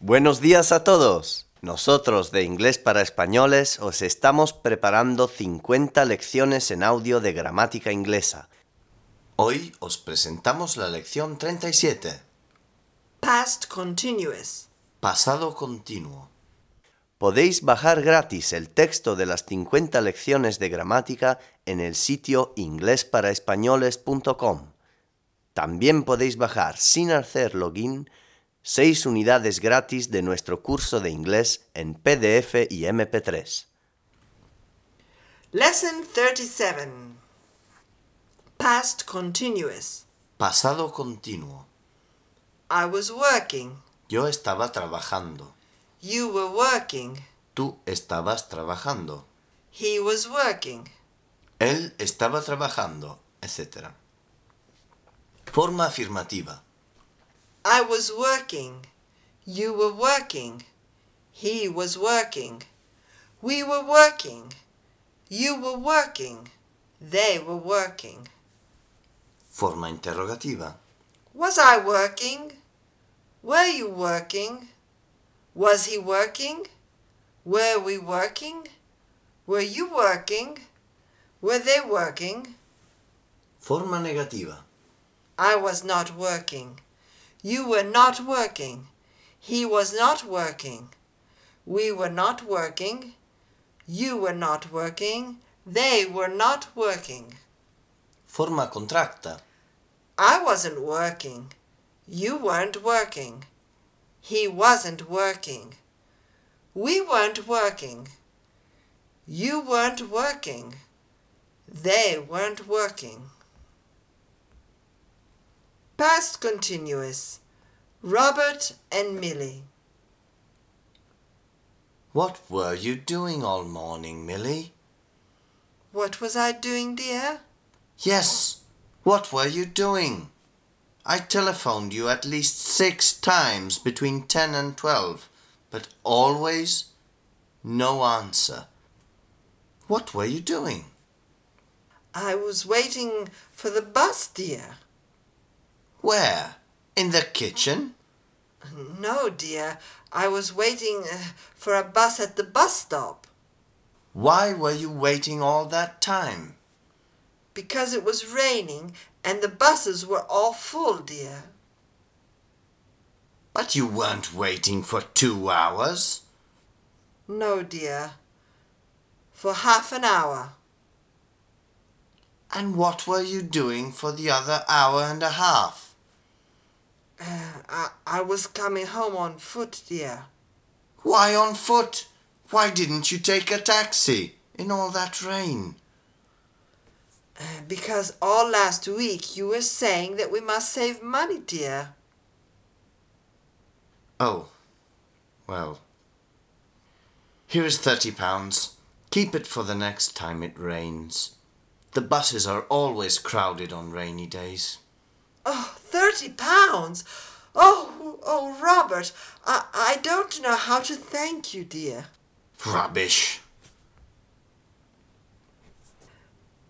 Buenos días a todos. Nosotros de Inglés para Españoles os estamos preparando 50 lecciones en audio de gramática inglesa. Hoy os presentamos la lección 37, Past continuous. pasado continuo. Podéis bajar gratis el texto de las 50 lecciones de gramática en el sitio inglesparaespañoles.com. También podéis bajar sin hacer login 6 unidades gratis de nuestro curso de inglés en PDF y MP3. Lesson 37. Past continuous. Pasado continuo. I was working. Yo estaba trabajando. You were working. Tú estabas trabajando. He was working. Él estaba trabajando, etc. Forma afirmativa. I was working. You were working. He was working. We were working. You were working. They were working. Forma interrogativa. Was I working? Were you working? Was he working? Were we working? Were you working? Were they working? Forma negativa. I was not working. You were not working. He was not working. We were not working. You were not working. They were not working. Forma contracta. I wasn't working. You weren't working. He wasn't working. We weren't working. You weren't working. They weren't working. Past continuous. Robert and Milly. What were you doing all morning, Milly? What was I doing, dear? Yes, what were you doing? I telephoned you at least six times between ten and twelve, but always no answer. What were you doing? I was waiting for the bus, dear. Where? In the kitchen? No, dear. I was waiting uh, for a bus at the bus stop Why were you waiting all that time? because it was raining and the buses were all full, dear. But you weren't waiting for two hours. No, dear. For half an hour. And what were you doing for the other hour and a half? Uh, I, I was coming home on foot, dear. Why on foot? Why didn't you take a taxi in all that rain? Uh, because all last week you were saying that we must save money, dear. Oh, well. Here is thirty pounds. Keep it for the next time it rains. The buses are always crowded on rainy days. Oh, thirty pounds! Oh, oh, Robert, I, I don't know how to thank you, dear. Rubbish.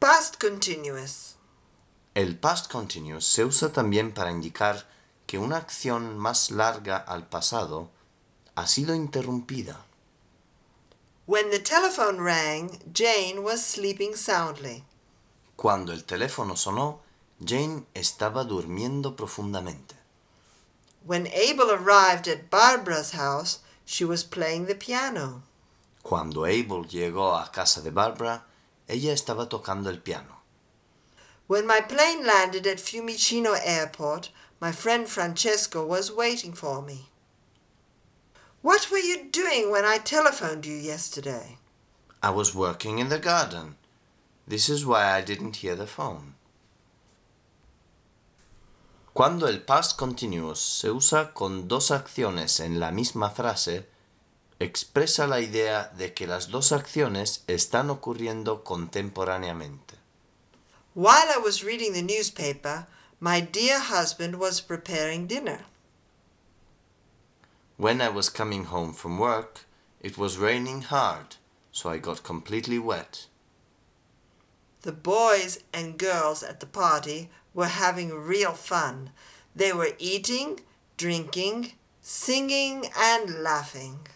Past continuous. El past continuous se usa también para indicar que una acción más larga al pasado ha sido interrumpida. When the telephone rang, Jane was sleeping soundly. Cuando el teléfono sonó, Jane estaba durmiendo profundamente. When Abel arrived at Barbara's house, she was playing the piano. Cuando Abel llegó a casa de Barbara, ella estaba tocando el piano. When my plane landed at Fiumicino Airport, my friend Francesco was waiting for me. What were you doing when I telephoned you yesterday? I was working in the garden. This is why I didn't hear the phone. Cuando el past continuous se usa con dos acciones en la misma frase, expresa la idea de que las dos acciones están ocurriendo contemporáneamente. While I was reading the newspaper, my dear husband was preparing dinner. When I was coming home from work, it was raining hard, so I got completely wet. The boys and girls at the party were having real fun. They were eating, drinking, singing and laughing.